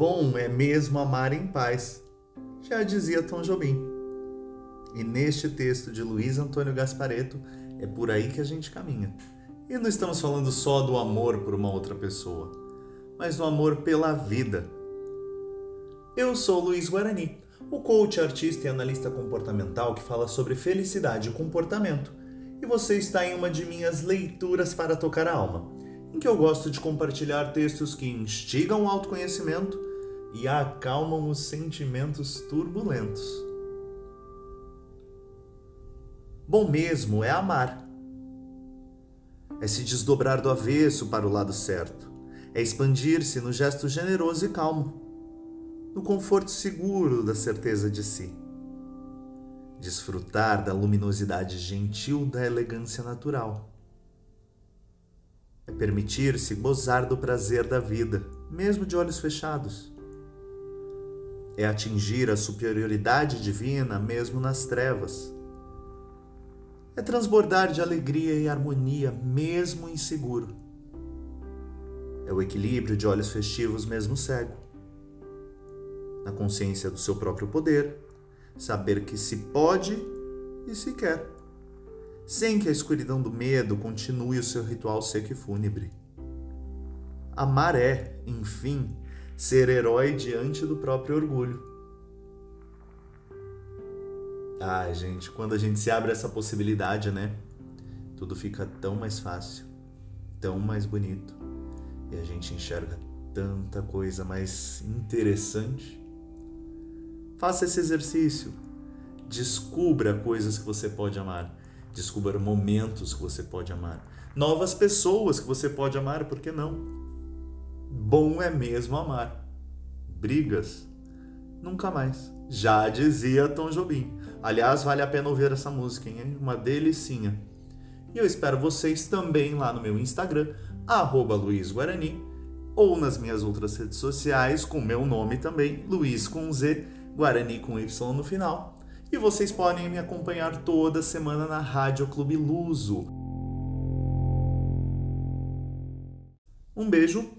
Bom é mesmo amar em paz, já dizia Tom Jobim. E neste texto de Luiz Antônio Gaspareto, é por aí que a gente caminha. E não estamos falando só do amor por uma outra pessoa, mas do amor pela vida. Eu sou Luiz Guarani, o coach, artista e analista comportamental que fala sobre felicidade e comportamento. E você está em uma de minhas leituras para tocar a alma, em que eu gosto de compartilhar textos que instigam o autoconhecimento e acalmam os sentimentos turbulentos. Bom mesmo é amar. É se desdobrar do avesso para o lado certo. É expandir-se no gesto generoso e calmo, no conforto seguro da certeza de si. Desfrutar da luminosidade gentil da elegância natural. É permitir-se gozar do prazer da vida, mesmo de olhos fechados. É atingir a superioridade divina mesmo nas trevas é transbordar de alegria e harmonia, mesmo inseguro. É o equilíbrio de olhos festivos, mesmo cego. Na consciência do seu próprio poder, saber que se pode e se quer, sem que a escuridão do medo continue o seu ritual seco e fúnebre. Amar é, enfim, ser herói diante do próprio orgulho Ai, gente, quando a gente se abre essa possibilidade, né? Tudo fica tão mais fácil, tão mais bonito. E a gente enxerga tanta coisa mais interessante. Faça esse exercício. Descubra coisas que você pode amar. Descubra momentos que você pode amar. Novas pessoas que você pode amar, por que não? Bom é mesmo amar. Brigas? Nunca mais. Já dizia Tom Jobim. Aliás, vale a pena ouvir essa música, hein? Uma delicinha. E eu espero vocês também lá no meu Instagram, arroba Luiz Guarani, ou nas minhas outras redes sociais, com meu nome também, Luiz com Z, Guarani com Y no final. E vocês podem me acompanhar toda semana na Rádio Clube Luso. Um beijo